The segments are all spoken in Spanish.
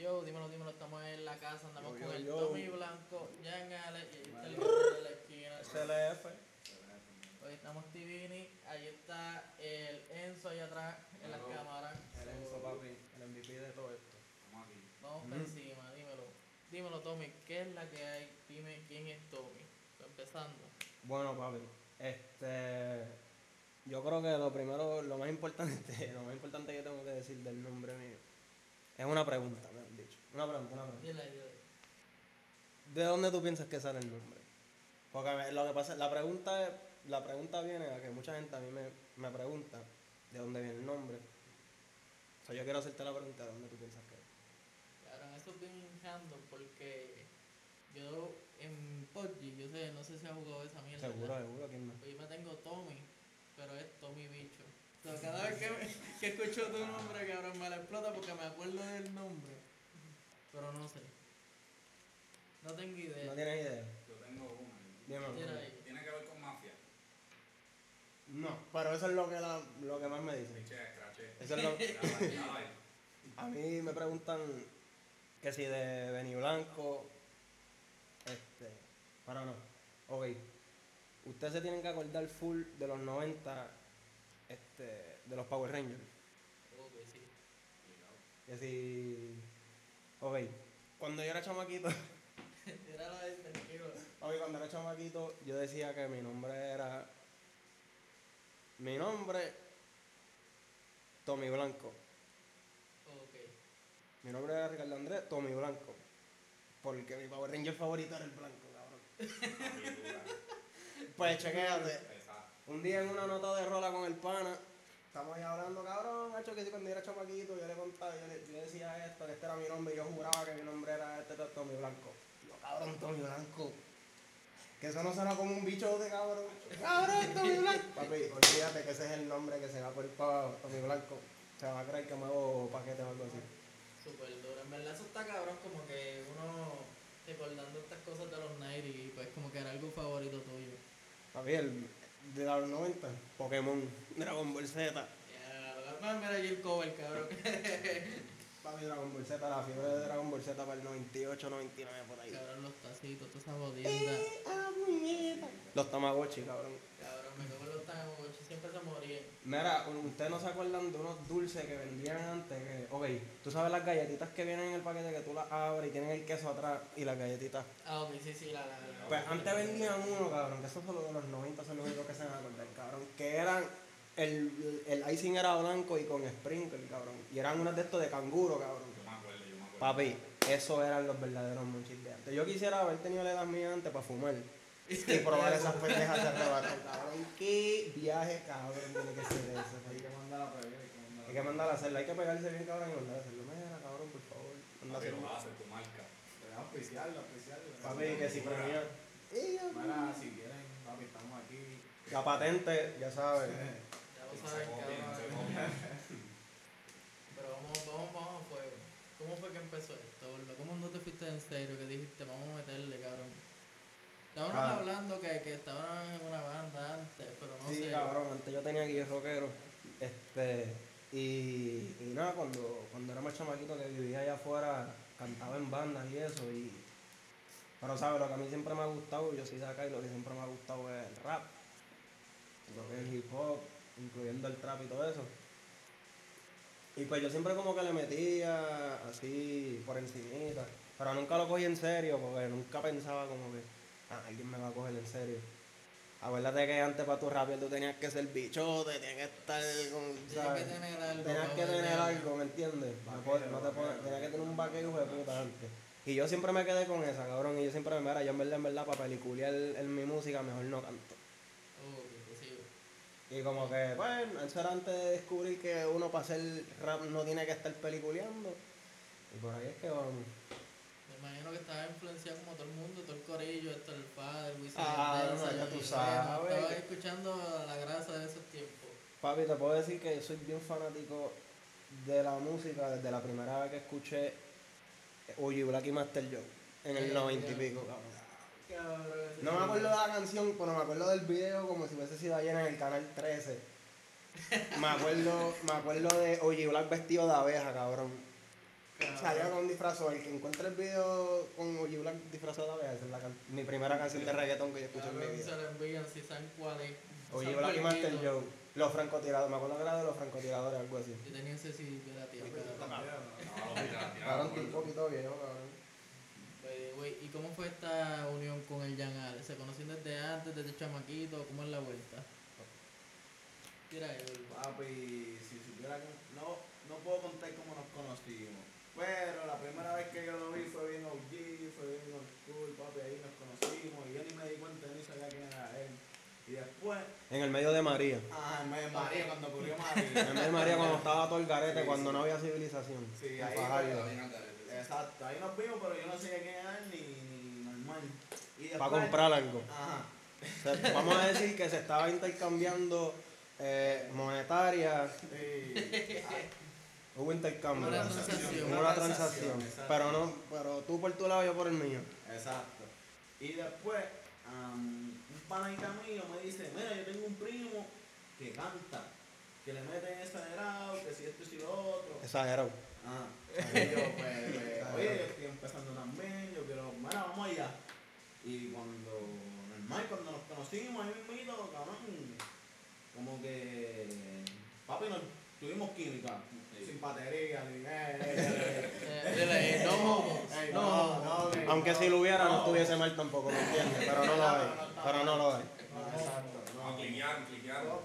Yo, dímelo, dímelo, estamos en la casa, andamos Yo, con yo, el yo. Tommy Blanco, Jan Ale, y ahí está el de la esquina. SLF. Hoy estamos Tivini, ahí está el Enzo allá atrás en las cámaras. El Enzo, papi, el MVP de todo esto. Estamos aquí. Vamos por encima, dímelo. Dímelo, Tommy, ¿qué es la que hay? Dime quién es Tommy. Empezando. Bueno, papi, este. Yo creo que lo primero, lo más importante, lo más importante que tengo que decir del nombre mío es una pregunta, me han dicho. Una pregunta, una pregunta. ¿De dónde tú piensas que sale el nombre? Porque lo que pasa, la pregunta es, la pregunta viene a que mucha gente a mí me, me pregunta de dónde viene el nombre. O sea, yo quiero hacerte la pregunta de dónde tú piensas que es. Cabrón, eso es bien random porque yo en PUBG, yo sé, no sé si has jugado esa mierda. Seguro, ¿verdad? seguro, ¿quién no? Pues yo me tengo Tommy, pero es Tommy Cada vez que, me- que escucho tu nombre, cabrón, me la explota porque me acuerdo del nombre. Pero no sé. No tengo idea. ¿No tienes idea? Yo tengo una. Ahí. Tiene que ver con mafia. No, pero eso es lo que, la- lo que más me dicen. Eso es lo, dale. a mí me preguntan que si de Beni Blanco, este, para no, ok, ustedes se tienen que acordar full de los 90, este, de los Power Rangers, Ok, sí. que si, ok, cuando yo era chamaquito, Tíralo ahí, tranquilo. ok, cuando era chamaquito, yo decía que mi nombre era, mi nombre, Tommy Blanco, Ok. mi nombre era Ricardo Andrés, Tommy Blanco, porque mi Power Ranger favorito era el blanco, cabrón. Pues chequéate. Un día en una nota de rola con el pana, estamos ahí hablando, cabrón, hecho que si cuando era chamaquito, yo le contaba, yo le, yo le decía esto, que este era mi nombre, y yo juraba que mi nombre era este, este, Tommy Blanco. Yo, cabrón, Tommy Blanco. Que eso no suena como un bicho de cabrón. Cabrón, Tommy Blanco. Papi, olvídate que ese es el nombre que se va por para Tommy Blanco. Se va a creer que me hago paquete o algo así. Súper duro. En verdad eso está cabrón como que uno recordando estas cosas de los 90 y pues como que era algo favorito tuyo. Papi, el de los 90, Pokémon, Dragon Ball Z. Ya, no, mira allí el cover, cabrón. Papi, Dragon Ball Z, la fiebre de Dragon Ball Z para el 98, 99, por ahí. cabrón, los tacitos, toda esa jodienda. Los Tamagotchi, cabrón. Cabrón, me siempre se morían. Mira, ustedes no se acuerdan de unos dulces que vendían antes. Que, ok, tú sabes las galletitas que vienen en el paquete que tú las abres y tienen el queso atrás y las galletitas. Ah, ok, sí, sí, la, la, la. Pues antes vendían uno, cabrón, que eso fue lo de los 90, son los únicos que se van a acordar, cabrón. Que eran, el, el icing era blanco y con sprinkle, cabrón. Y eran unas de estos de canguro, cabrón. Yo me acuerdo, yo me acuerdo. Papi, esos eran los verdaderos monchis de antes. Yo quisiera haber tenido la edad mía antes para fumar. Y probar esas pendejas de arrebatar, cabrón. Qué viaje, cabrón, tiene que ser eso. Hay que mandar a pedir, hay que mandar Hay que mandar a hacerlo, hay que pegarse bien, cabrón, y mandar a hacerlo. Mira, cabrón, por favor. Manda a Papi, hacerlo. lo hace tu marca. Debes auspiciarlo, auspiciarlo. Papi, que si premia. Mira, si quieren, papi, estamos aquí. La patente, ya sabes. Ya lo saben, cabrón. Pero vamos, vamos, vamos a fuego. ¿Cómo fue que empezó esto? ¿Cómo no te fuiste en serio? Que dijiste, vamos a meterle, cabrón. Estábamos Ah. hablando que, que estaban en una banda antes, pero no Sí, sé. cabrón, antes yo tenía aquí rockero. Este, y, y nada, cuando, cuando era más chamaquito que vivía allá afuera, cantaba en bandas y eso. Y, pero, ¿sabes? Lo que a mí siempre me ha gustado, yo soy de acá y lo que siempre me ha gustado es el rap. Lo que es el hip hop, incluyendo el trap y todo eso. Y pues yo siempre como que le metía así por encimita. Pero nunca lo cogí en serio porque nunca pensaba como que ah, alguien me va a coger en serio. Acuérdate que antes para tu rapear tú tenías que ser bichote, tenías que estar con, ¿sabes? que tener algo. Tenías que tener algo, ¿me entiendes? No, Vaquero, puedes- no te puedes- vaquero. tenías que tener un vaquero de puta antes. Y yo siempre me quedé con esa, cabrón. Y yo siempre me mira, yo en verdad, en verdad, para peliculear en mi música, mejor no canto. Sí. Y como que, bueno, eso era antes de descubrir que uno para hacer rap no tiene que estar peliculeando. Y por ahí es que vamos. Imagino que estaba influenciado como todo el mundo, todo el corillo, esto el padre, Luis Ah, Mendoza, no, ya tú sabes. Estaba escuchando la grasa de esos tiempos. Papi, te puedo decir que yo soy bien fanático de la música desde la primera vez que escuché Oye Black y Master Joe en el 90 y pico, cabrón. No me acuerdo de la canción, pero me acuerdo del video como si hubiese sido ayer en el canal 13. Me acuerdo, me acuerdo de Oye Black vestido de abeja, cabrón. Salió con un disfrazado. El que encuentre el video con Oji Black disfrazado, vea, esa es la can- mi primera canción de reggaetón que yo escucho en mi vida. se lo envían si saben cuál es. Black y Master. Joe. Los francotiradores, me acuerdo que era de los francotiradores, algo así. Yo tenía ese CD de la tía, un poquito viejo, cabrón. Way, ¿Y cómo fue esta unión con el Jan Ale? ¿Se conocían desde antes, desde chamaquito? ¿Cómo es la vuelta? Tira eso. Papi, si supiera que no, no puedo contar cómo nos conocimos. Pero la primera vez que yo lo vi fue bien OG, fue bien old school, papi, ahí nos conocimos y yo ni me di cuenta ni sabía quién era él. Y después, En el medio de María. ah, en medio de María, cuando ocurrió En María. el medio de María cuando estaba todo el garete, Sí, cuando sí. no había civilización. Sí, En ahí sí. Exacto, ahí nos vimos, pero yo no sabía quién era él ni, ni normal. Y después, Para comprar algo. Ajá. O sea, vamos a decir que se estaba intercambiando eh, monetaria. Sí. Hubo intercambio. Una transacción. Hubo una transacción. exacto. Pero no, pero tú por tu lado, yo por el mío. Exacto. Y después, am, un panita mío me dice, mira, yo tengo un primo que canta, que le mete exagerado, que si esto y si lo otro. Exagerado. Ah, y yo, pues, pues, oye, yo estoy empezando también, yo quiero, bueno, vamos allá. Y cuando, normal, cuando nos conocimos, ahí mismito, cabrón, como que, papi, nos tuvimos química, sin batería, ni, eh, eh, eh. Eh, eh, no no no, no, Aunque si lo hubiera, no no. estuviese mal tampoco, ¿me entiendes? Pero no lo hay. Pero no lo hay. Exacto, No, cliquearon, cliquearon.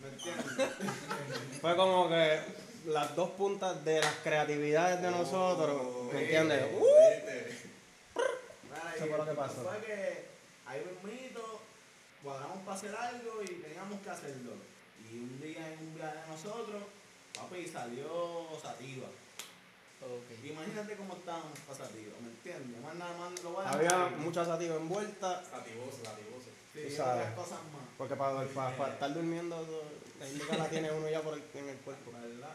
¿Me entiendes? Fue como que las dos puntas de las creatividades de nosotros, ¿me entiendes? ¡Uh! Eso fue lo que pasó. Fue que ahí mismito cuadramos para hacer algo y teníamos que hacerlo. Y un día en un viaje de nosotros, papi, salió Sativa. Imagínate cómo para Sativa, ¿me entiendes? Más nada más lo voy a Había mucha sativa envuelta. Sí, sabes. cosas más. porque para, para, para estar durmiendo, la indica la tiene uno ya por el, en el cuerpo. ¿Verdad?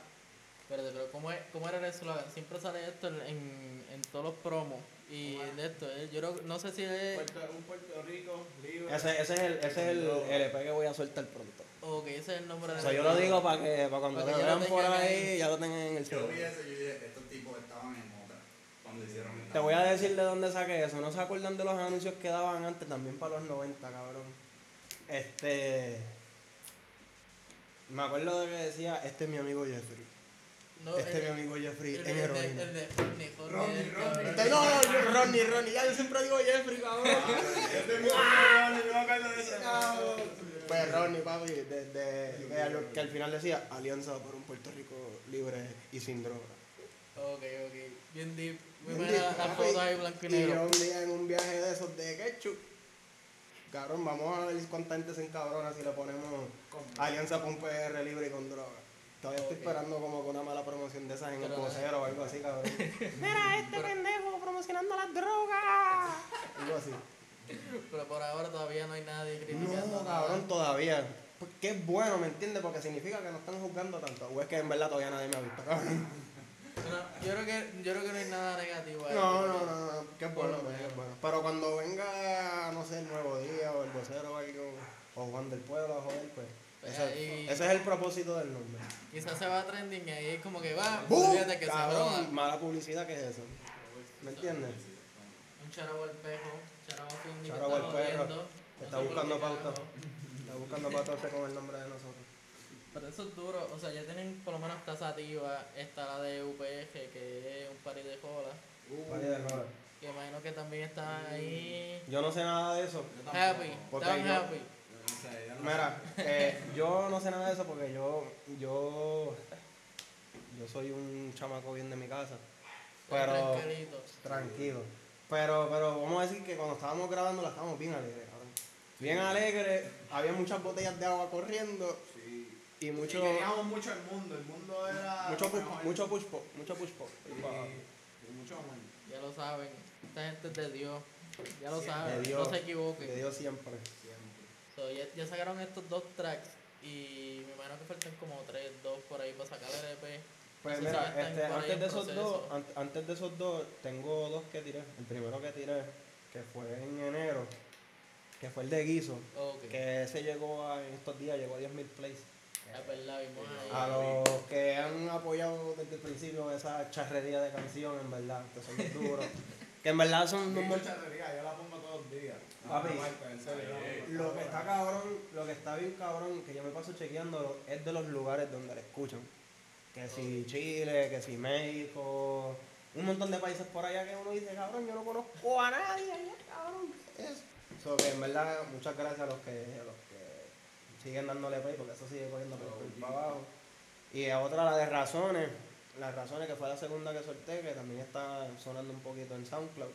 Espérate, pero ¿cómo, es, ¿cómo era el eslogan? Siempre sale esto en, en, en todos los promos. Y de esto, eh, yo no, no sé si es... Puerto, un Puerto Rico libre. Ese, ese es el, ese es el LP que voy a soltar pronto. Ok, ese es el nombre O del sea, yo lo digo para que para cuando lo vean por ahí, ahí. ya lo tengan en el Yo vi eso y yo dije, estos tipos estaban en otra. Cuando hicieron Te voy a decir de dónde saqué eso. ¿No se acuerdan de los anuncios que daban antes también para los 90, cabrón? Este. Me acuerdo de que decía, este es mi amigo Jeffrey. No, Este es mi el, amigo Jeffrey el, en de- heroína. el de Ronnie, Ronnie, Ronnie, el Ronnie. Este- no, no, yo, Ronnie, Ronnie, ya yo siempre digo Jeffrey, cabrón. Este es mi amigo, yo me acuerdo de ese Cabrón. Pues Ronnie, papi, de, de- que, al, que al final decía Alianza por un Puerto Rico libre y sin droga. Ok, ok. Bien deep. Muy Bien buena deep, la papi. foto ahí blanco y Y yo un día en un viaje de esos de ketchup, cabrón, vamos a ver cuánta gente se encabrona si le ponemos Alianza por un PR libre y con droga. Todavía estoy esperando como que una mala promoción de esas en el vocero o algo así, cabrón. Mira, este pendejo promocionando las drogas. Algo así. Pero por ahora todavía no hay nadie criticando. No, cabrón, todavía. Que es bueno, ¿me entiendes? Porque significa que no están juzgando tanto. O es que en verdad todavía nadie me ha visto, cabrón. No, yo, creo que, yo creo que no hay nada negativo ahí. No, no, no, no, que es bueno, que es bueno. Pero cuando venga, no sé, el Nuevo Día o el vocero o algo, o Juan del Pueblo a joder, pues. Pues Ese, ahí- ese es el propósito del nombre. Quizás se va trending y ahí es como que va, olvídate que se Cabrón, joda. mala publicidad que es eso. ¿Me entiendes? Un charabo al pejo, charabo al perro. Está buscando pauta. Está buscando patos con el nombre de nosotros. Pero eso es duro, o sea, ya tienen por lo menos esta sativa, está la de UPG, que es un party de cola, Vale, de joder. que imagino que también está ahí. Yo no sé nada de eso. Happy, Porque están yo- happy. Mira, eh, yo no sé nada de eso porque yo, yo, yo soy un chamaco bien de mi casa. Pero, Tranquilito. tranquilo. Pero, pero vamos a decir que cuando estábamos grabando la estábamos bien alegres, cabrón. Bien alegres, había muchas botellas de agua corriendo. Sí. y Y mucho, queríamos mucho el mundo, el mundo era. mucho, lo pu- mejor. mucho push pop, mucho push pop. Sí, y mucho amor. Ya lo saben, esta gente es de Dios, ya lo Sí, saben, de Dios. no se equivoquen. Que Dios siempre. Siempre. So, ya, ya sacaron estos dos tracks y me imagino que faltan como tres, dos por ahí para sacar el EP. Pues No sé si mira, este, antes de esos proceso. dos, an- antes de esos dos, tengo dos que tiré. El primero que tiré, que fue en enero, que fue el de Guiso, que ese llegó a, en estos días, llegó a 10.000 plays. Es verdad, vimos ahí. A los que han apoyado desde el principio esa charrería de canción, en verdad, que son duros. Que en verdad son montón- charrería, yo la pongo todos los días. Papi, pongo Lo que está cabrón, lo que está bien cabrón, que yo me paso chequeando, es de los lugares donde la escuchan. Que si Chile, que si México, un montón de países por allá que uno dice, cabrón, yo no conozco a nadie allá, cabrón. Eso. So que en verdad, muchas gracias a los que, a los que siguen dándole play, porque eso sigue cogiendo por para abajo. Y a otra, la de Razones, las Razones, que fue la segunda que solté, que también está sonando un poquito en SoundCloud.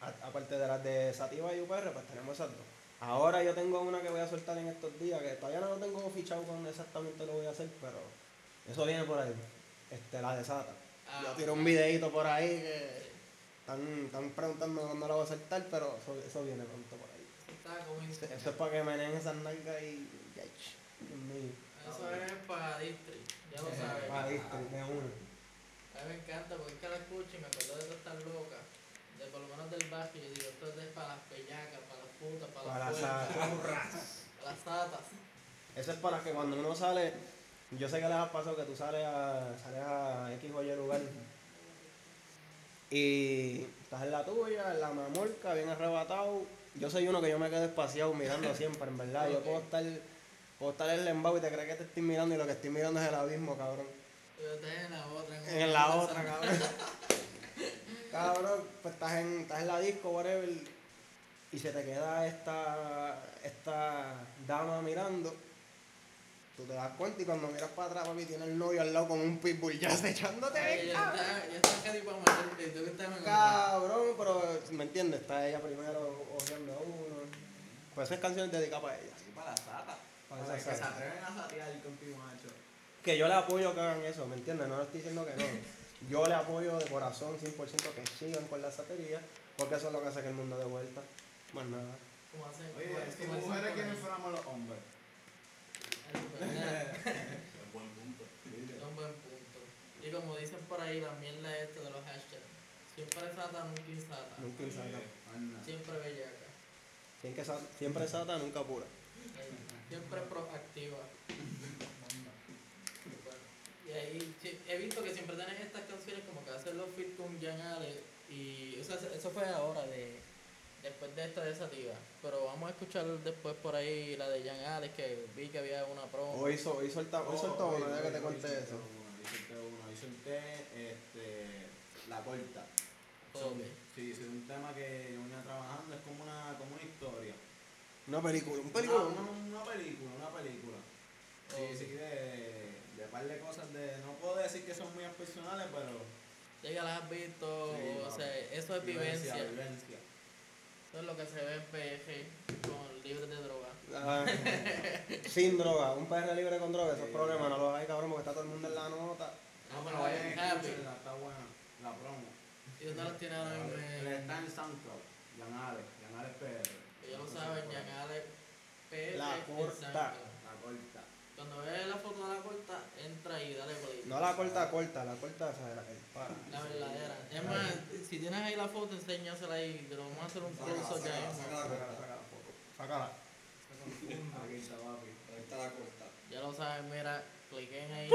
Aparte de las de Sativa y UPR, pues tenemos esas dos. Ahora yo tengo una que voy a soltar en estos días, que todavía no lo tengo fichado con exactamente lo voy a hacer, pero eso viene por ahí. Este, la de Sata. Ah, yo tiro un videito por ahí que están, están preguntando cuándo la voy a soltar, pero eso, eso viene pronto por ahí. Está eso es para que meneen esas nalgas y... Eso es para District, ya lo sabes. Para district de uno. A mí me encanta porque es que la escucho y me acuerdo de todas estas locas. De por lo menos del barrio, yo digo, esto es para las pellacas, para las putas, para, Para las para las satas. Eso es para que cuando uno sale, yo sé que les ha pasado que tú sales a, sales a X o Y lugar y estás en la tuya, en la mamorca, bien arrebatado. Yo soy uno que yo me quedo espaciado mirando siempre, en verdad. Yo puedo estar, puedo estar en el embao y te crees que te estoy mirando y lo que estoy mirando es el abismo, cabrón. Yo estoy en la otra. En la otra, cabrón. cabrón, pues estás en, estás en la disco, whatever, y se te queda esta, esta dama mirando. Tú te das cuenta y cuando miras para atrás, papi, tiene el novio al lado con un pitbull ya echándote. Ay, ya cabrón. está, ya está casi para matarte. y tú que estás en Cabrón, pero ¿me entiendes? Está ella primero ojeando a uno. Pues esa es canción dedicada para ella. Así para la sata. Para que se atreven a satear contigo, macho. Que yo le apoyo que hagan eso, ¿me entiendes? No le estoy diciendo que no. Yo le apoyo de corazón 100% que sigan con la satería, porque eso es lo que hace que el mundo de vuelta. Más nada. Hacen, Oye, es que mujeres fuéramos los hombres. Es buen punto. Es un buen punto. Y como dicen por ahí, la mierda esta de los hashtags. Siempre sata, nunca insata. Nunca insata. Siempre bellaca. Siempre, siempre sata, nunca pura. Siempre proactiva. Y ahí he visto que siempre tienen estas canciones como que hacen los fit con Jan Ale y o sea, eso fue ahora de después de esta desativa. Pero vamos a escuchar después por ahí la de Jan Ale que vi que había una promo. Hoy, so, hoy, soltó Oh, uno, hoy- ya que te conté eso. Hoy solté uno, hoy solté este, la corta. Ok. Sí, sí, un tema que yo venía trabajando, es como una, como una historia. Una película, un Una, película. una, una película, una película. Sí, sí, de, de par de cosas de, no puedo decir que son muy personales, pero... Ya que las has visto, Sí, o sea, eso es vivencia. vivencia. Eso es lo que se ve en PF con libres de droga. Ah, sin droga, un PR libre con droga, esos problemas no los hay, cabrón, porque está todo el mundo en la nota. No, pero vayan a Happy. escucharla, está buena, la promo. ¿Y dónde las tiene ahora mismo? Está en SoundCloud, Yanale, Yanale PR. Ya lo saben, Yanale PF. La en corta. SoundCloud. La corta. Cuando veas la foto de la corta, entra y dale play. No la corta, corta, la corta, o sea, la que dispara. La verdadera. Es más, si tienes ahí la foto, enséñasela ahí. Te lo vamos a hacer un close ya mismo. Sácala, sácala, foto. Sácala. Aquí está, papi. Ahí está la corta. Ya lo saben, mira, cliquen ahí.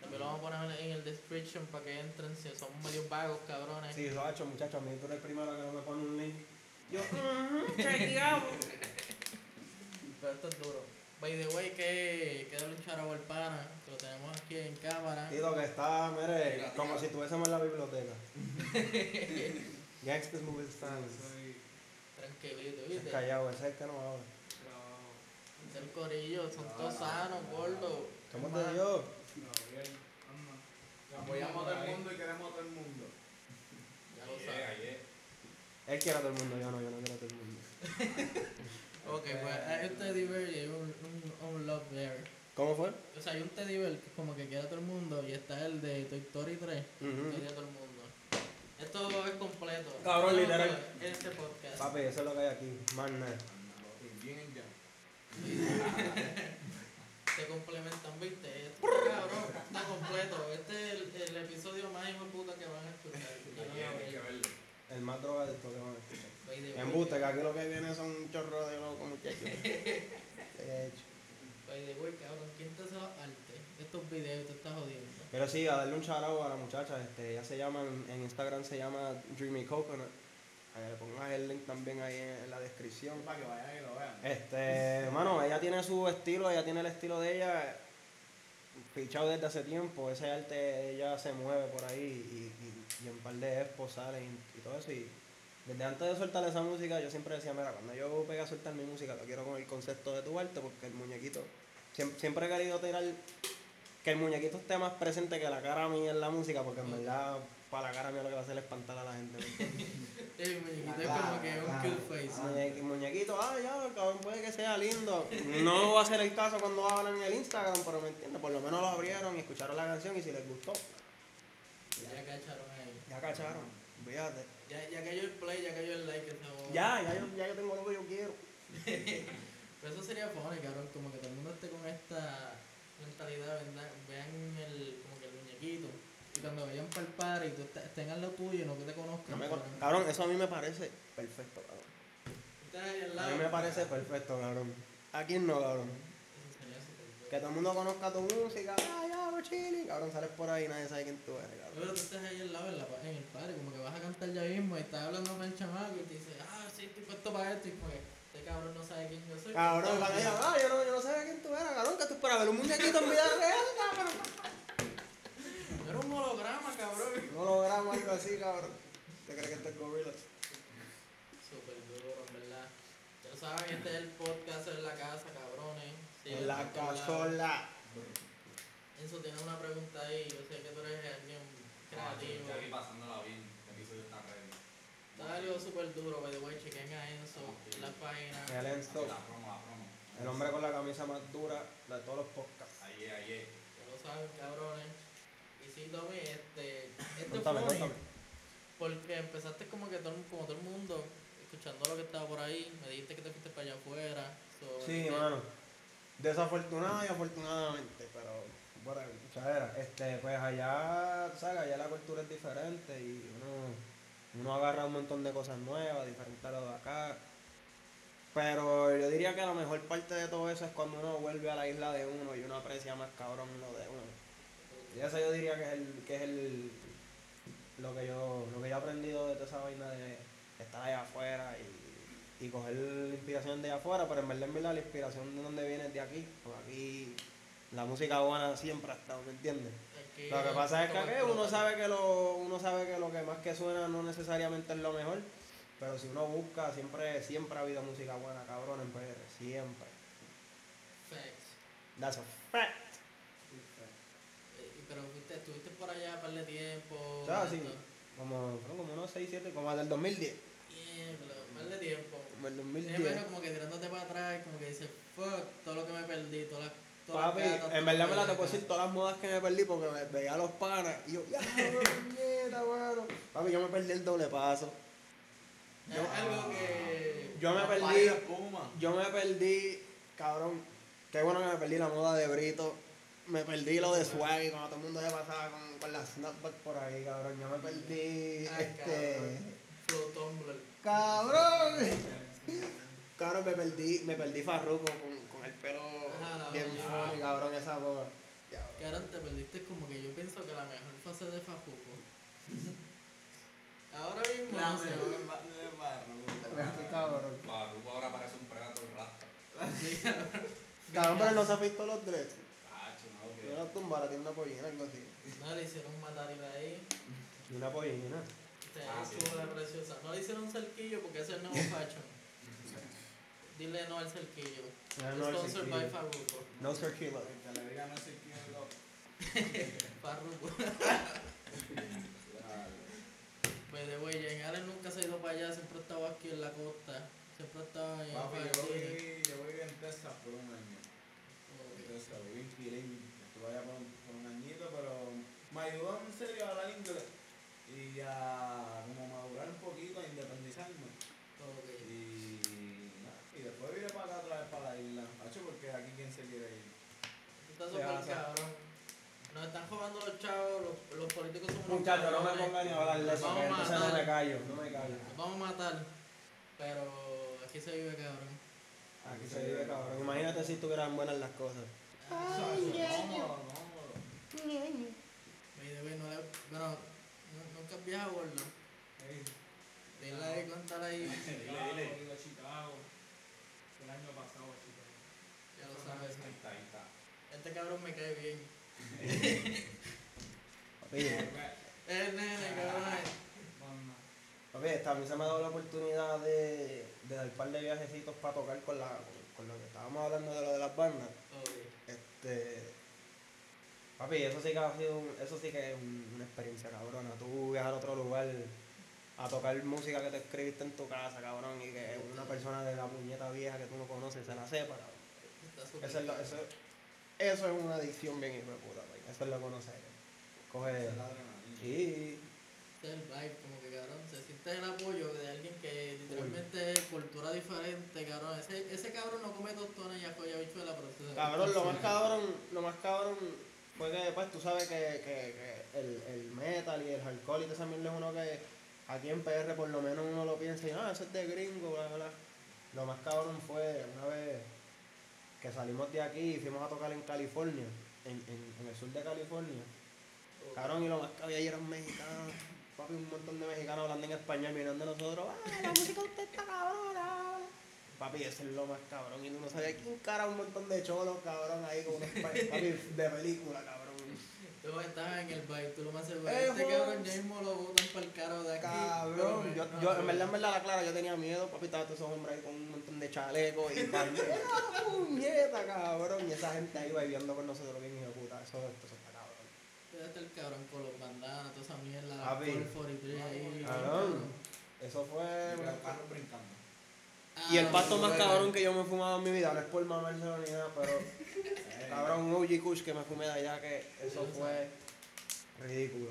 También lo vamos a poner en el description para que entren si son medio vagos, cabrones. Sí, lo ha hecho, muchachos, a mí tú eres el primero que no me pone un link. Yo, "Ujú, chequeamos. Pero esto es duro. By the way, que queda un charo al pana, que lo tenemos aquí en cámara. Tito que está, mire, como si estuviésemos en la biblioteca. Gangsters Movies Fans. Tranquilito, Ese es ¿viste? callado, ese es el que no habla. El corillo, son todos sanos, gordos. ¿Cómo te dio? Apoyamos a todo el mundo y queremos a todo el mundo. Ya lo Ayer, saben. ayer. Él quiere a todo el mundo, yo no, yo no quiero a todo el mundo. Ok, pues hay un ¿Cómo fue? O sea, hay un Teddy Bear que como que quiere a todo el mundo y está el de Toy Story 3 que Ujú. quiere a todo el mundo. Esto es completo. Cabrón, literal. En este podcast. Papi, eso es lo que hay aquí, más nada. Bien ya. Se complementan, ¿viste? Esto está cabrón, está completo. Este es el, el episodio más hijo de puta que van a escuchar. Yo lo voy a Ayer, hay que ver. verlo. El más drogadicto que van a escuchar. Way. Embuste, que aquí lo que viene son un chorro de locos muchachos. Pero sí, a darle un shout a la muchacha, este, ella se llama, en Instagram se llama Dreamy Coconut. Eh, pongas el link también ahí en, la descripción. Para que vayan y lo vean. Este, hermano, ella tiene su estilo, ella tiene el estilo de ella fichado desde hace tiempo. Ese arte ella se mueve por ahí y, y, y en par de expos sale y, y todo eso. Y desde antes de soltar esa música yo siempre decía, mira, cuando yo pegue a soltar mi música lo quiero con el concepto de tu arte porque el muñequito, siempre, siempre he querido tirar que el muñequito esté más presente que la cara mía en la música porque en verdad para la cara mía lo que va a hacer es espantar a la gente. El muñequito es Claro, como que un claro. cute face. Muñequi- muñequito, ah, ya, cabrón, puede que sea lindo. No va a ser el caso cuando hablan en el Instagram, pero me entiendes, por lo menos lo abrieron y escucharon la canción y si les gustó, Ya cacharon ahí. ya cacharon, fíjate. Ya, ya cayó el play, ya cayó el like. que se jodó. Ya, ya yo, ya yo tengo lo que yo quiero. Pero eso sería funny, cabrón, como que todo el mundo esté con esta mentalidad, ¿verdad? Vean el, como que el muñequito. Y cuando vayan para el par y tú est- estén al lado tuyo y no que te conozcan. No me cabrón. con- cabrón, eso a mí me parece perfecto, cabrón. Estás ahí al A mí me parece perfecto, cabrón. ¿A quién no, cabrón? Eso sería súper cool. Que todo el mundo conozca tu música, ah, ya. Cabrón, sales por ahí y nadie sabe quién tú eres, cabrón. Pero tú estás ahí al lado en, la, en el party, como que vas a cantar ya mismo y estás hablando con el chamaco y te dice, ah, sí, estoy puesto para esto. Y como que este cabrón no sabe quién yo soy. Cabrón, van allá, ah, yo no, yo no sabía quién tú eras, cabrón, que tú para ver un muñequito en vida real, cabrón. Era un holograma, cabrón. No logramos algo así, cabrón. ¿Te crees que este es gorila? Súper duro, en verdad. Ya saben, este es el podcast en la casa, cabrones. Sí, En la casola. Enzo tiene una pregunta ahí. Yo sé que tú eres alguien creativo. Estoy aquí pasándola bien. El episodio está ready. Está algo súper duro, by the way. Chequen a Enzo en la página. El Enzo, La promo, la promo. el hombre con la camisa más dura de todos los podcasts. Ahí es, ahí es. Ya lo saben, cabrones. Y sí, Tommy, este. Este Cuéntame, fue cuéntame. porque empezaste como que todo, como todo el mundo, escuchando lo que estaba por ahí. Me dijiste que te fuiste para allá afuera. so, Sí, este, mano. Desafortunada y afortunadamente, pero bueno, muchachera, este, pues allá, sabes, allá la cultura es diferente y uno, uno agarra un montón de cosas nuevas, diferentes a lo de acá. Pero yo diría que la mejor parte de todo eso es cuando uno vuelve a la isla de uno y uno aprecia más cabrón lo de uno. Y eso yo diría que es el, que es el lo que yo, lo que yo he aprendido de toda esa vaina de estar allá afuera y, y coger inspiración de afuera, pero en verdad, en verdad la inspiración de donde viene es de aquí, porque aquí la música buena siempre ha estado, ¿me entiendes? aquí Lo que pasa es que aquí uno sabe que lo, uno sabe que lo que más que suena no necesariamente es lo mejor, pero si uno busca, siempre, siempre ha habido música buena, cabrón, en PR, siempre. Facts. That's a fact. Eh, Pero fuiste, estuviste por allá un par de tiempo. Sí. Como, como unos 6, 7, como del 2010. Diablo, un par de tiempo. Como el Yo 2010. me imagino como que tirándote para atrás, como que dices, fuck, todo lo que me perdí, todas las. las Papi, en verdad me la puedo decir todas las modas que me perdí porque me veía a los panas y yo, ya, mierda, bueno. Papi, yo me perdí el doble paso. Es algo que. Yo me perdí, yo me perdí, cabrón. Qué bueno que me perdí la moda de Brito. Me perdí lo de Swaggy cuando todo el mundo se pasaba con, con la snapback por ahí, cabrón. Yo me perdí, Ay, este... Flow Tumblr. ¡Cabrón! Cabrón, me perdí, me perdí Farruko con, con el pelo la bien funny, cabrón, esa. Que ahora te perdiste como que yo pienso que la mejor fase de Fajuco. ahora mismo. La no sé. mejor parte de barro. Cabrón. Baruco ahora parece un predator rasta. Cabrón, pero no se ha visto los dreads. No, Yo la tumba, la tiene una pollina, algo así. No le hicieron un matarile ahí. Y una pollina. Ah, sí. la preciosa. No le hicieron un cerquillo porque ese es el nuevo fashion. Dile no al cerquillo. No al Sponsored cerquillo. by Farruko. No. El que le diga no sé quién es lo. Farruko. The way, Jane Allen nunca se ha ido para allá, siempre ha estado aquí en la costa. Siempre ha estado en Papi, yo viví, yo viví en Texas por un año. En Texas, viví en Killeen. Estuve allá por un, por un añito, pero me ayudó en serio a hablar inglés. Y a como madurar un poquito, a independizarme. Y, nada, y después vine para acá otra vez para la isla. Hacho, porque aquí quién se quiere ir. Está súper cabrón. Nos están jugando los chavos, los, los políticos son Muchachos, no me pongan ni a hablar de eso, entonces no me callo, no me callo. Nos vamos a matar. Pero aquí se vive cabrón. Aquí se vive cabrón. Imagínate si estuvieran buenas las cosas podcast vieja gordo. Hey. Dile de contar ahí. El año pasado a Chicago. Ya lo sabes. Ahí está, ahí está. Este cabrón me cae bien. Papi. El eh, nene, cabrón. Papi, también se me ha dado la oportunidad de, dar un par de viajecitos para tocar con la con lo que estábamos hablando de lo de las bandas. Este Papi, eso sí que ha sido un- eso sí que es un- una experiencia cabrona. Tú viajar a otro lugar a tocar música que te escribiste en tu casa, cabrón, y que una persona de la puñeta vieja que tú no conoces se la sepa, cabrón. Está súper Eso es, lo- eso, eso es una adicción bien hijo de puta, papi. Eso es lo que uno se coge. Y Este es el vibe, como que cabrón, se siente el apoyo de alguien que literalmente es cultura diferente, cabrón. Ese, ese cabrón no come tostones y ajo y habichuela, pero se Cabrón, lo más cabrón, lo más cabrón fue que pues tú sabes que, que, que el, el metal y el alcohol y todo mierda es uno que aquí en PR por lo menos uno lo piensa y ah, eso es de gringo, bla bla. Lo más cabrón fue una vez que salimos de aquí y fuimos a tocar en California, en, en, en el sur de California. Cabrón, y lo más que había ahí eran mexicanos. Papi, un montón de mexicanos hablando en español, mirando de nosotros. ¡Ah, la música usted está cabrona! Papi, eso es lo más cabrón. Y tú no sabías quién cara un montón de cholos, cabrón, ahí con unos pa- papi de película, cabrón. Tú estabas en el vibe, tú lo más seguro. Eh, este vos. cabrón ya mismo lo botan para el caro de aquí. Cabrón, yo, en verdad, en verdad, la clara, yo tenía miedo, papi, estaba todos esos hombres ahí con un montón de chalecos y pañuelos. puñeta, cabrón! Y esa gente ahí viviendo con nosotros bien hijo de puta, eso, eso está cabrón. Estar el cabrón con los bandanas, toda esa mierda, la Papi. Colt 43 ahí. Cabrón, eso fue... Y los carros brincando. Y el Ah, pasto más cabrón que yo me he fumado en mi vida, no es por mamárselo ni nada, pero Eh, cabrón, un OG Kush que me fumé de allá que eso fue ridículo.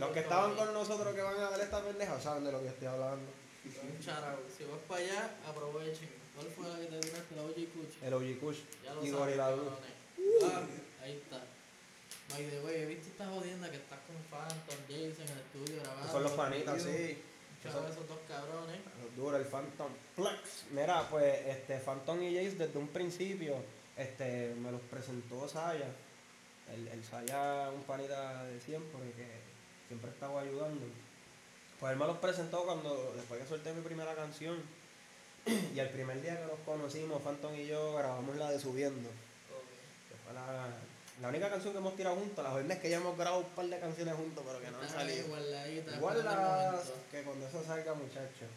Los que estaban con nosotros que van a ver esta pendeja saben de lo que estoy hablando. Si vas para allá, aprovechen. ¿Cuál fue la que te duraste? La OG Kuch. El OG Kush Ya lo y Gorilla cabrones. Ah, ahí está. By the way, he visto esta jodienda que estás con Phantom, Jason en el estudio grabando. Son los panitas, sí. A esos dos cabrones. Los duros, el Phantom Flex. Mira, pues este Phantom y Jace desde un principio este, me los presentó Saya. El, el Saya, un panita de siempre que siempre estaba ayudando. Pues él me los presentó cuando, después que solté mi primera canción. Y el primer día que nos conocimos, Phantom y yo grabamos la de Subiendo. Que fue la, la única canción que hemos tirado juntos. La verdad es que ya hemos grabado un par de canciones juntos, pero que no han salido. guardaditas, Igual esperando el las momento. que cuando eso salga, muchachos.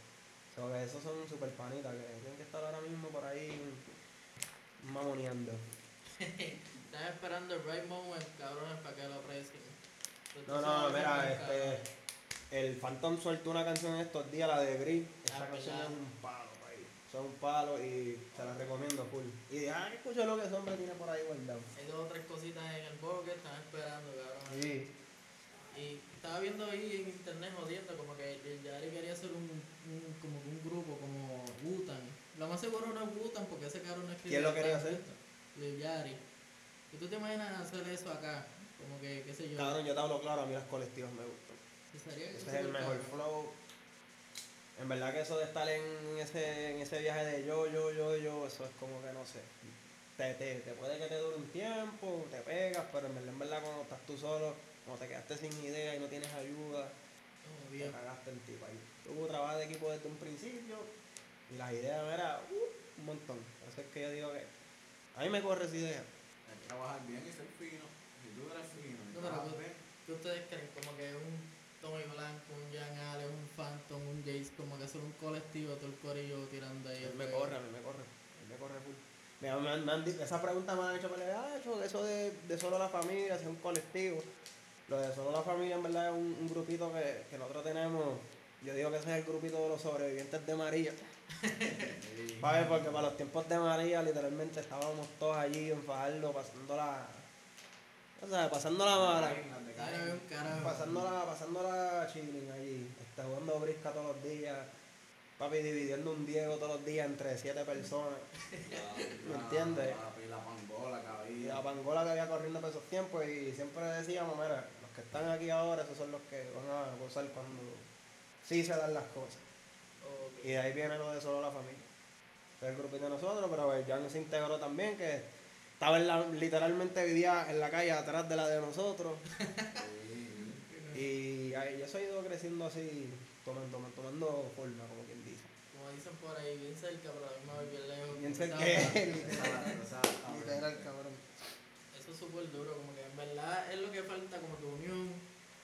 So, que esos son super panitas que tienen que estar ahora mismo por ahí mamoneando. Están esperando el right moment, cabrones, para que lo aprecien. No, no, mira, este. El Phantom soltó una canción estos días, la de Gris. Esa Ah, canción verdad. es un palo. Son un palo y se la recomiendo full. Y de ah, escucha lo que ese hombre tiene por ahí guardado. Hay dos o tres cositas en el bolo que están esperando, cabrón. Sí. Y estaba viendo ahí en internet jodiendo como que el Yari quería hacer un, un, como un grupo como Wutan. Lo más seguro no es Wutan porque ese cabrón no escribe. ¿Quién lo quería hacer? El Yari. ¿Y tú te imaginas hacer eso acá? Como que, qué sé yo. Cabrón, yo te hablo claro, a mí las colectivas me gustan. Ese es el mejor cabrón. flow. En verdad que eso de estar en ese, en ese viaje de yo, yo, yo, yo, eso es como que no sé. Te, te, te puede que te dure un tiempo, te pegas, pero en verdad, en verdad cuando estás tú solo, cuando te quedaste sin idea y no tienes ayuda, te bien. cagaste en ti, país. Tú trabajas de equipo desde un principio y las ideas eran uh, un montón. Eso es que yo digo que a mí me corre esa idea. Hay que trabajar bien y ser fino. Si tú eres fino y No, pero trabajas tú- bien, ¿Qué ustedes creen? Como que un Tommy Blanco, un Jan Allen, un Phantom, un Jace, como que son un colectivo, todo el corillo tirando ahí. Mí me fuego. corre, a mí me corre. Mí me corre full. Me, han- me me han esa pregunta me han hecho, me han hecho eso de, de solo la familia, es un colectivo. Lo de solo la familia en verdad es un, un grupito que, que nosotros tenemos. Yo digo que ese es el grupito de los sobrevivientes de María. ¿Sabes? Porque para los tiempos de María literalmente estábamos todos allí en Fajardo pasándola. O sea, pasándola mala. Pasándola, pasándola chilling allí, este, jugando brisca todos los días, papi dividiendo un Diego todos los días entre siete personas. ¿Me entiendes? La, la pangola, Y cabilla. la pangola que había corriendo por esos tiempos y siempre decíamos, mira, los que están aquí ahora, esos son los que van a gozar cuando sí se dan las cosas. Y de ahí viene lo de solo la familia. Es el grupito de nosotros, pero Jan se integró también, que estaba en la, literalmente vivía en la calle atrás de la de nosotros. Y ahí yo soy ido creciendo así, tomando, tomando, tomando forma, como quien dice. Como dicen por ahí, bien cerca, pero a la misma vez bien lejos. Bien cerca. Literal, Exacto, exacto. literal, cabrón. súper duro, como que en verdad es lo que falta, como que unión.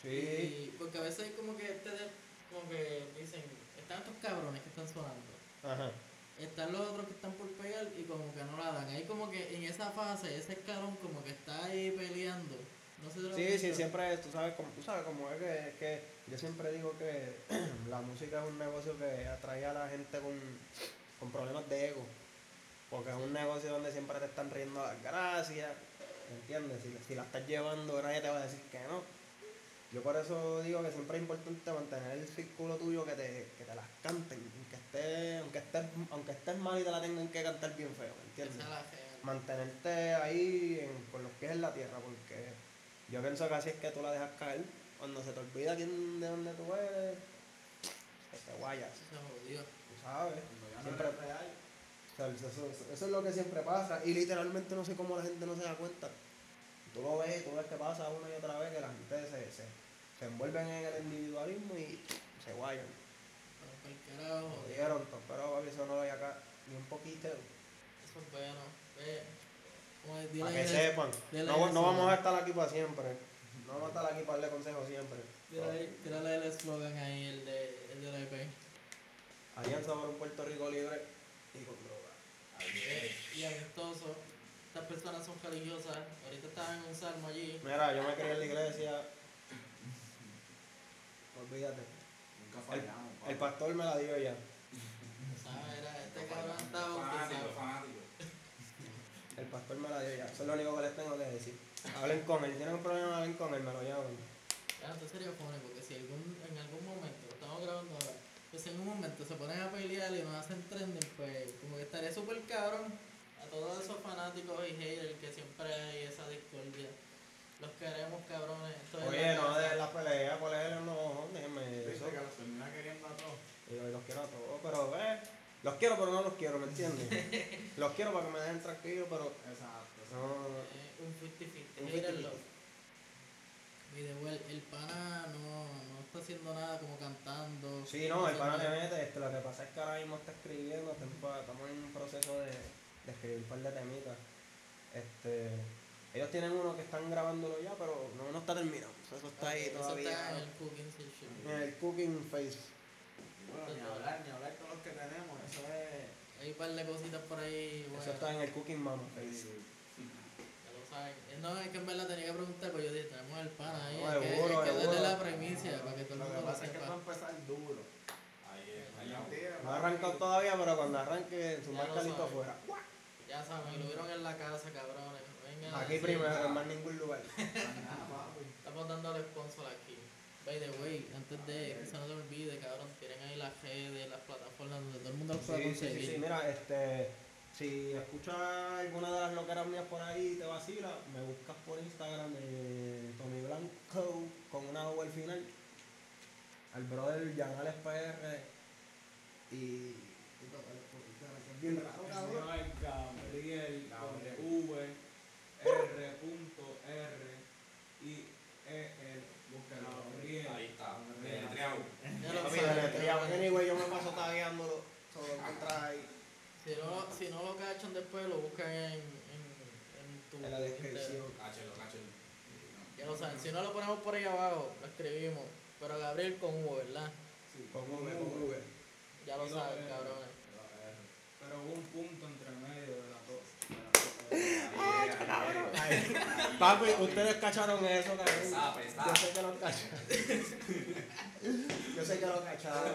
Sí. Y- porque a veces hay como que este de- como que dicen, están estos cabrones que están sonando. Ajá. Están los otros que están por pegar y como que no la dan. Ahí como que en esa fase, ese escalón como que está ahí peleando. No Sí, sí, siempre, tú sabes, como, tú sabes cómo es que, es que yo siempre digo que la música es un negocio que atrae a la gente con, con problemas de ego. Porque es un negocio donde siempre te están riendo las gracias, ¿me entiendes? Si, si la estás llevando, nadie te va a decir que no. Yo por eso digo que siempre es importante mantener el círculo tuyo que te, que te las canten, aunque estés, aunque estés, aunque estés mal y te la tengan que cantar bien feo, ¿me Esa entiendes? mantenerte ahí en- con los pies en la tierra, porque yo pienso que así es que tú la dejas caer. Cuando se te olvida quién de dónde tú eres, se te guayas, se jodió. tú sabes. Siempre- eres real. O sea, eso, eso- eso es lo que siempre pasa y literalmente no sé cómo la gente no se da cuenta. Tú lo ves, tú ves que pasa una y otra vez que la gente se, se, se envuelven en el individualismo y se guayan. Pero. Jodieron pero eso no lo hay acá ni un poquito. Eso es bueno. Como es, dile Para que sepan. No, no vamos a estar aquí para siempre. No vamos a estar aquí para darle consejos siempre. Tírale, el eslogan ahí, el de, el de la EP. Alianza por un Puerto Rico libre y con droga. Y amistoso. Estas personas son religiosas. Ahorita estaban en un salmo allí. Mira, yo me crié en la iglesia. Olvídate. Nunca fallamos. El pastor me la dio ya. ¿Sabes? Era, este cabrón estaba Fanático, bautizado. fanático. El pastor me la dio ya. Eso es lo único que les tengo que decir. Hablen con él. Si tienen un problema, hablen con él. Me lo llaman. Ya, entonces sería funny, porque si algún, en algún momento, lo estamos grabando ahora, pues si en un momento se ponen a pelear y nos hacen trending, pues como que estaría súper cabrón a todos esos fanáticos y haters que siempre hay esa discordia. Los queremos cabrones. Esto es Oye, no dejen la pelea por él. No, déjenme eso. que los termina queriendo a todos. Y yo los quiero a todos. Pero, eh. Los quiero, pero no los quiero, ¿me entiendes? los quiero para que me dejen tranquilo, pero. Exacto. No. Eh, un 50-50. Un hater 50-50. love. Y de vuelta, el pana no, no está haciendo nada como cantando. Sí, no, el pana te mete, este, lo que pasa es que ahora mismo está escribiendo, estamos en un proceso de, de escribir un par de temitas. Este, ellos tienen uno que están grabándolo ya, pero no, no está terminado. Eso está ahí Ok, todavía. Eso está en el cooking session. En el cooking phase. Bueno, ni hablar, ni hablar con los que tenemos. Eso es. Hay un par de cositas por ahí. Bueno, Eso está en el cooking mama saben. Eh, No, es que en verdad tenía que preguntar, pero yo dije, tenemos el pana ahí. No, hay que, seguro, hay que darle seguro. la premicia para que todo el Lo que mundo lo pasa es que va a empezar duro. Ahí es, Ahí No ha arrancado todavía, pero cuando arranque su marca lo listo afuera. Ya saben, lo vieron en la casa, cabrones. Vengan Aquí primero, en más ningún lugar. Estamos dando el sponsor aquí. By the way, antes de que se nos olvide, cabrón, tienen ahí las redes, las plataformas donde todo el mundo los puede Sí, sí, conseguir. sí, mira, este, si escuchas alguna de las loqueras mías por ahí y te vacila, me buscas por Instagram de Tommy Blanco con una U al final, al brother Yanales PR y... bien raro, R punto R I E L búscalo Gabriel Ahí está. Deletreado. Ya lo Papi, saben, deletreado. cabrones. Anyway, yo me paso tagueándolo, todo lo encuentras ahí Si no, si no lo cachan después, lo buscan en, en, en tu en la descripción. Cáchelo, cáchelo. Ya lo saben, si no lo ponemos por ahí abajo, lo escribimos. Pero Gabriel con U, ¿verdad? sí, Con V, con V. Ya lo saben, R. cabrones. pero hubo un punto entre medio de las dos Papi, ustedes cacharon eso, cabrón. Pesado. Yo sé que lo cacharon. Yo sé que lo cacharon.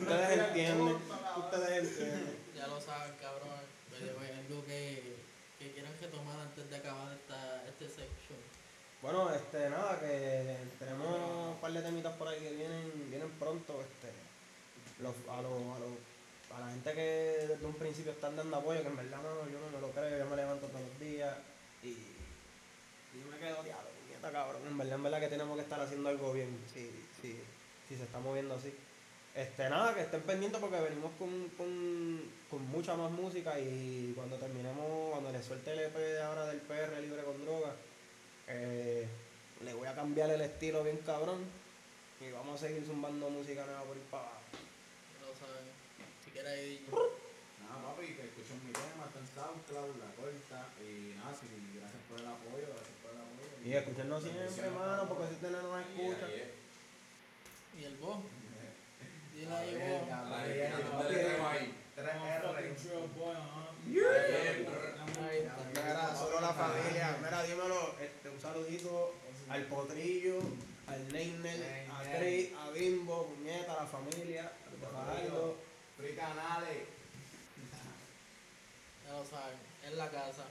Ustedes entienden. Ustedes entienden. Ya lo saben, cabrones. By the way, algo que, que quieran retomar antes de acabar esta, este section. Bueno, este, nada, que tenemos un par de temitas por ahí que vienen, vienen pronto, este, los, a, los, a, los, a la gente que desde un principio están dando apoyo, que en verdad no, yo no me lo creo, yo me levanto todos los días y, y yo me quedo diablo, nieta cabrón, en verdad, en verdad que tenemos que estar haciendo algo bien, si, si, si se está moviendo así. Este, nada, que estén pendientes porque venimos con, con, con mucha más música y cuando terminemos, cuando le suelte el EP de ahora del PR Libre con Droga, eh, le voy a cambiar el estilo bien cabrón y vamos a seguir zumbando música nueva por ir para abajo quiera ir. Nada, papi, que escuchen mi tema, está en SoundCloud, la corta. Y nada, sí, gracias por el apoyo, gracias por el apoyo. Y, y escúchenos siempre, hermano, porque si ustedes no nos escuchan. ¿Y el vos? Dile ahí solo la familia. Mira, dímelo, este, un saludito al potrillo, al Neymel, a Cris, a Bimbo, muñeca, a la familia, a Fajardo. Fricanales. Ya lo saben, en la casa.